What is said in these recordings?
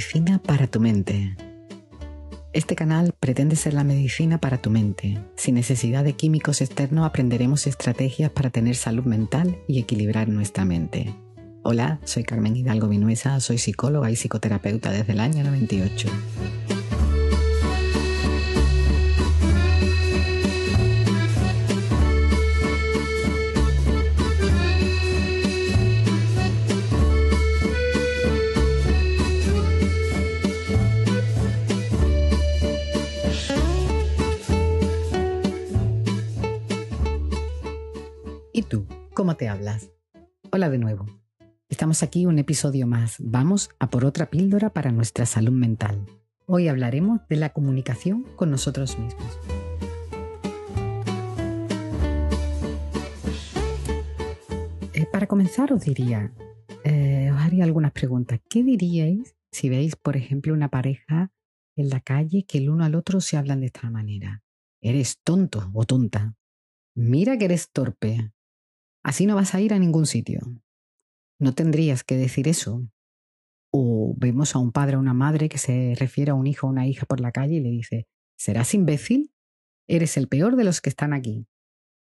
Medicina para tu mente. Este canal pretende ser la medicina para tu mente. Sin necesidad de químicos externos aprenderemos estrategias para tener salud mental y equilibrar nuestra mente. Hola, soy Carmen Hidalgo Vinuesa, soy psicóloga y psicoterapeuta desde el año 98. ¿Y tú? ¿Cómo te hablas? Hola de nuevo. Estamos aquí un episodio más. Vamos a por otra píldora para nuestra salud mental. Hoy hablaremos de la comunicación con nosotros mismos. Eh, para comenzar os diría, eh, os haría algunas preguntas. ¿Qué diríais si veis, por ejemplo, una pareja en la calle que el uno al otro se hablan de esta manera? Eres tonto o tonta. Mira que eres torpe. Así no vas a ir a ningún sitio. No tendrías que decir eso. O vemos a un padre o una madre que se refiere a un hijo o una hija por la calle y le dice, ¿serás imbécil? Eres el peor de los que están aquí.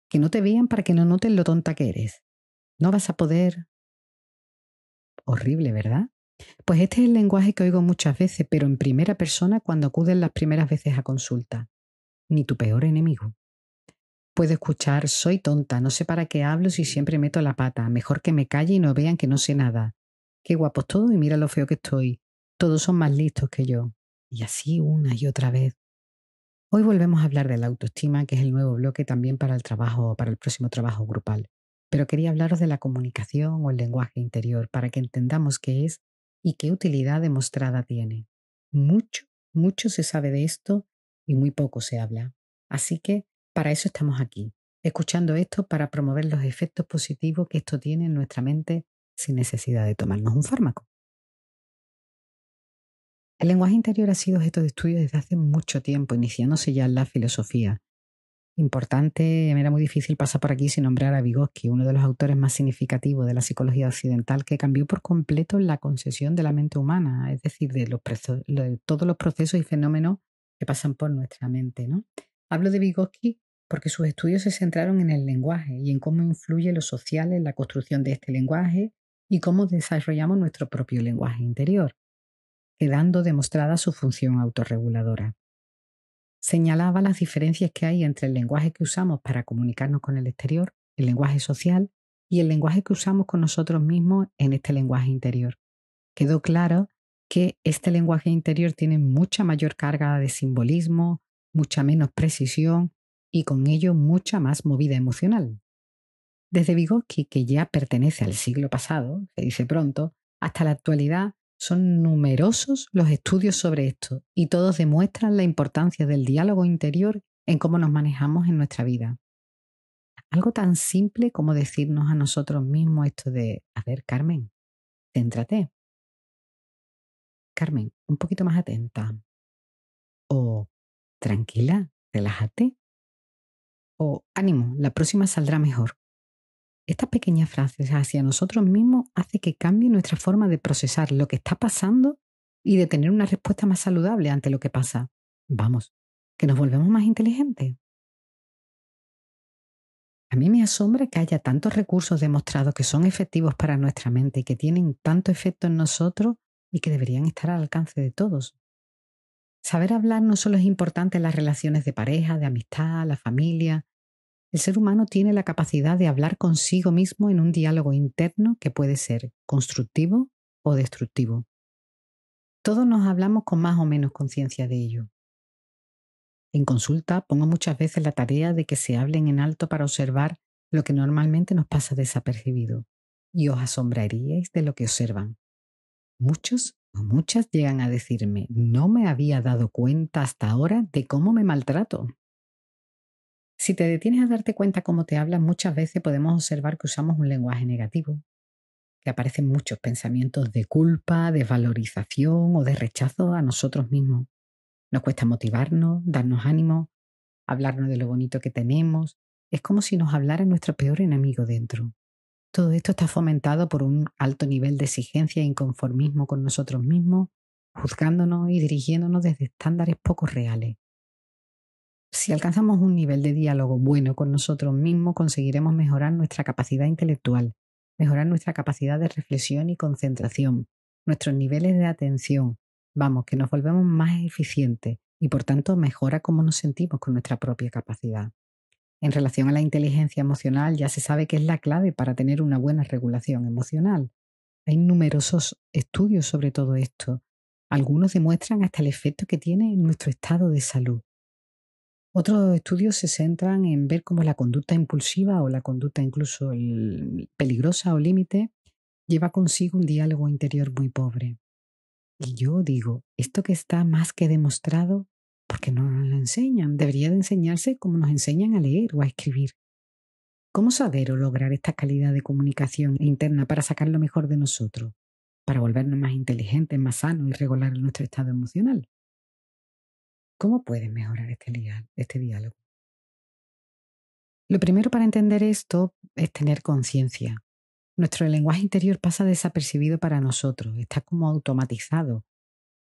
Que no te vean para que no noten lo tonta que eres. No vas a poder. Horrible, ¿verdad? Pues este es el lenguaje que oigo muchas veces, pero en primera persona cuando acuden las primeras veces a consulta. Ni tu peor enemigo. Puedo escuchar, soy tonta, no sé para qué hablo si siempre meto la pata, mejor que me calle y no vean que no sé nada. Qué guapos todos y mira lo feo que estoy. Todos son más listos que yo. Y así una y otra vez. Hoy volvemos a hablar de la autoestima, que es el nuevo bloque también para el trabajo, para el próximo trabajo grupal. Pero quería hablaros de la comunicación o el lenguaje interior para que entendamos qué es y qué utilidad demostrada tiene. Mucho, mucho se sabe de esto y muy poco se habla. Así que para eso estamos aquí, escuchando esto para promover los efectos positivos que esto tiene en nuestra mente sin necesidad de tomarnos un fármaco. El lenguaje interior ha sido objeto de estudio desde hace mucho tiempo, iniciándose ya en la filosofía. Importante, era muy difícil pasar por aquí sin nombrar a Vygotsky, uno de los autores más significativos de la psicología occidental, que cambió por completo la concesión de la mente humana, es decir, de, todos los procesos y fenómenos que pasan por nuestra mente. Hablo de Vygotsky porque sus estudios se centraron en el lenguaje y en cómo influye lo social en la construcción de este lenguaje y cómo desarrollamos nuestro propio lenguaje interior, quedando demostrada su función autorreguladora. Señalaba las diferencias que hay entre el lenguaje que usamos para comunicarnos con el exterior, el lenguaje social, y el lenguaje que usamos con nosotros mismos en este lenguaje interior. Quedó claro que este lenguaje interior tiene mucha mayor carga de simbolismo, mucha menos precisión y con ello mucha más movida emocional. Desde Vygotsky, que ya pertenece al siglo pasado, se dice pronto, hasta la actualidad son numerosos los estudios sobre esto y todos demuestran la importancia del diálogo interior en cómo nos manejamos en nuestra vida. Algo tan simple como decirnos a nosotros mismos esto de, a ver, Carmen, céntrate. Carmen, un poquito más atenta. O, tranquila, relájate o ánimo, la próxima saldrá mejor. Estas pequeñas frases hacia nosotros mismos hace que cambie nuestra forma de procesar lo que está pasando y de tener una respuesta más saludable ante lo que pasa. Vamos, que nos volvemos más inteligentes. A mí me asombra que haya tantos recursos demostrados que son efectivos para nuestra mente y que tienen tanto efecto en nosotros y que deberían estar al alcance de todos. Saber hablar no solo es importante en las relaciones de pareja, de amistad, la familia. El ser humano tiene la capacidad de hablar consigo mismo en un diálogo interno que puede ser constructivo o destructivo. Todos nos hablamos con más o menos conciencia de ello. En consulta pongo muchas veces la tarea de que se hablen en alto para observar lo que normalmente nos pasa desapercibido, y os asombraríais de lo que observan. Muchos muchas llegan a decirme, no me había dado cuenta hasta ahora de cómo me maltrato. Si te detienes a darte cuenta cómo te hablas, muchas veces podemos observar que usamos un lenguaje negativo, que aparecen muchos pensamientos de culpa, desvalorización o de rechazo a nosotros mismos. Nos cuesta motivarnos, darnos ánimo, hablarnos de lo bonito que tenemos. Es como si nos hablara nuestro peor enemigo dentro. Todo esto está fomentado por un alto nivel de exigencia e inconformismo con nosotros mismos, juzgándonos y dirigiéndonos desde estándares poco reales. Si alcanzamos un nivel de diálogo bueno con nosotros mismos, conseguiremos mejorar nuestra capacidad intelectual, mejorar nuestra capacidad de reflexión y concentración, nuestros niveles de atención, vamos, que nos volvemos más eficientes y por tanto mejora cómo nos sentimos con nuestra propia capacidad. En relación a la inteligencia emocional, ya se sabe que es la clave para tener una buena regulación emocional. Hay numerosos estudios sobre todo esto. Algunos demuestran hasta el efecto que tiene en nuestro estado de salud. Otros estudios se centran en ver cómo la conducta impulsiva o la conducta incluso peligrosa o límite lleva consigo un diálogo interior muy pobre. Y yo digo, esto que está más que demostrado, ¿por qué no nos lo enseñan? Debería de enseñarse como nos enseñan a leer o a escribir. ¿Cómo saber o lograr esta calidad de comunicación interna para sacar lo mejor de nosotros? Para volvernos más inteligentes, más sanos y regular nuestro estado emocional. ¿Cómo puedes mejorar este, este diálogo? Lo primero para entender esto es tener conciencia. Nuestro lenguaje interior pasa desapercibido para nosotros, está como automatizado.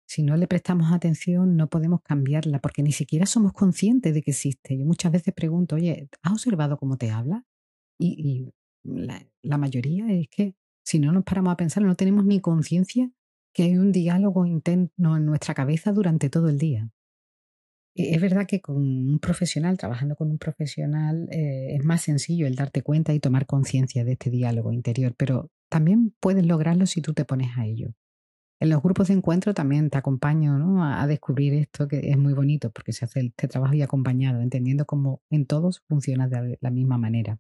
Si no le prestamos atención, no podemos cambiarla porque ni siquiera somos conscientes de que existe. Yo muchas veces pregunto, oye, ¿has observado cómo te habla? Y, la, mayoría es que si no nos paramos a pensar, no tenemos ni conciencia que hay un diálogo interno en nuestra cabeza durante todo el día. E, es verdad que con un profesional, trabajando con un profesional, eh, es más sencillo el darte cuenta y tomar conciencia de este diálogo interior, pero también puedes lograrlo si tú te pones a ello. En los grupos de encuentro también te acompaño a, descubrir esto que es muy bonito porque se hace este trabajo y acompañado, entendiendo cómo en todos funciona de la misma manera.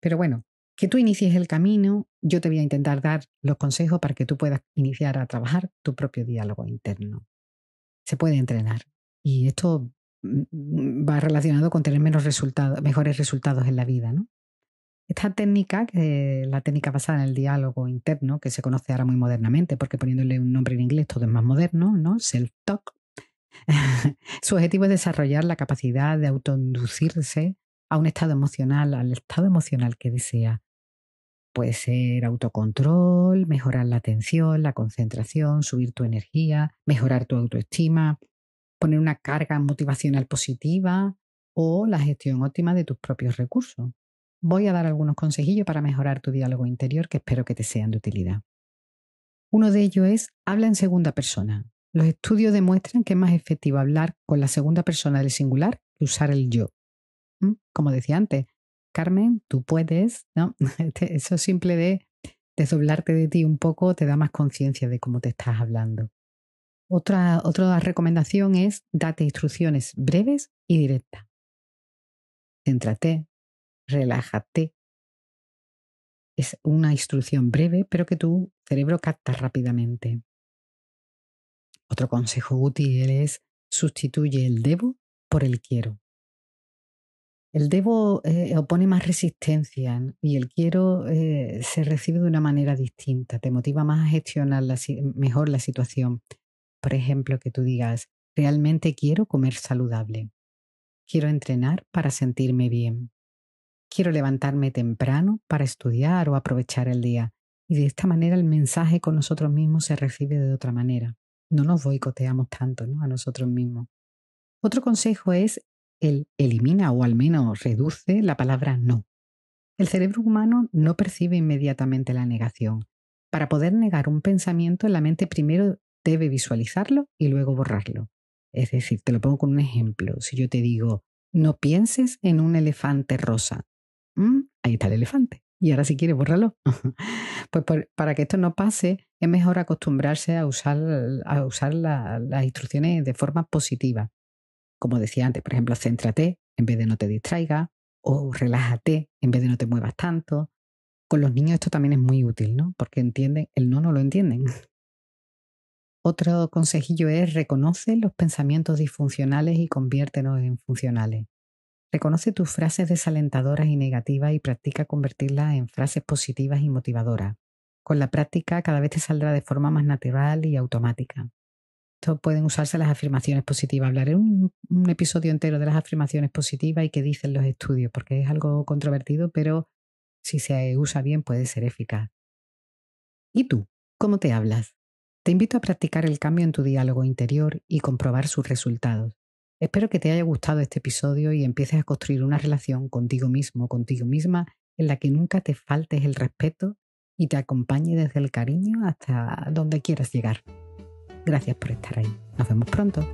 Pero bueno, que tú inicies el camino, yo te voy a intentar dar los consejos para que tú puedas iniciar a trabajar tu propio diálogo interno. Se puede entrenar. Y esto mm, mm, va relacionado con tener menos resultados, mejores resultados en la vida, ¿no? Esta técnica, que la técnica basada en el diálogo interno, que se conoce ahora muy modernamente, porque poniéndole un nombre en inglés todo es más moderno, ¿no? Self-talk. Su objetivo es desarrollar la capacidad de autoinducirse a un estado emocional, al estado emocional que desea. Puede ser autocontrol, mejorar la atención, la concentración, subir tu energía, mejorar tu autoestima, poner una carga motivacional positiva o la gestión óptima de tus propios recursos. Voy a dar algunos consejillos para mejorar tu diálogo interior que espero que te sean de utilidad. Uno de ellos es habla en segunda persona. Los estudios demuestran que es más efectivo hablar con la segunda persona del singular que usar el yo. ¿Mm? Como decía antes, Carmen, tú puedes, ¿no? Este, eso simple de desdoblarte de ti un poco te da más conciencia de cómo te estás hablando. Otra, otra recomendación es date instrucciones breves y directas. Céntrate, relájate. Es una instrucción breve, pero que tu cerebro capta rápidamente. Otro consejo útil es sustituye el debo por el quiero. El debo eh, opone más resistencia y el quiero eh, se recibe de una manera distinta, te motiva más a gestionar mejor la situación. Por ejemplo, que tú digas, realmente quiero comer saludable. Quiero entrenar para sentirme bien. Quiero levantarme temprano para estudiar o aprovechar el día. Y de esta manera el mensaje con nosotros mismos se recibe de otra manera. No nos boicoteamos tanto ¿no? a nosotros mismos. Otro consejo es el elimina o al menos reduce la palabra no. El cerebro humano no percibe inmediatamente la negación. Para poder negar un pensamiento, la mente primero debe visualizarlo y luego borrarlo. Es decir, te lo pongo con un ejemplo. Si yo te digo, no pienses en un elefante rosa, ahí está el elefante. Y ahora si quieres, bórralo. pues para que esto no pase, es mejor acostumbrarse a usar, a usar las instrucciones de forma positiva. Como decía antes, por ejemplo, céntrate en vez de no te distraiga o relájate en vez de no te muevas tanto. Con los niños esto también es muy útil, ¿no? Porque entienden, el no no lo entienden. Otro consejillo es reconoce los pensamientos disfuncionales y conviértelos en funcionales. Reconoce tus frases desalentadoras y negativas y practica convertirlas en frases positivas y motivadoras. Con la práctica cada vez te saldrá de forma más natural y automática. Esto pueden usarse las afirmaciones positivas. Hablaré un, un episodio entero de las afirmaciones positivas y qué dicen los estudios, porque es algo controvertido, pero si se usa bien puede ser eficaz. ¿Y tú? ¿Cómo te hablas? Te invito a practicar el cambio en tu diálogo interior y comprobar sus resultados. Espero que te haya gustado este episodio y empieces a construir una relación contigo mismo, contigo misma, en la que nunca te faltes el respeto y te acompañe desde el cariño hasta donde quieras llegar. Gracias por estar ahí. Nos vemos pronto.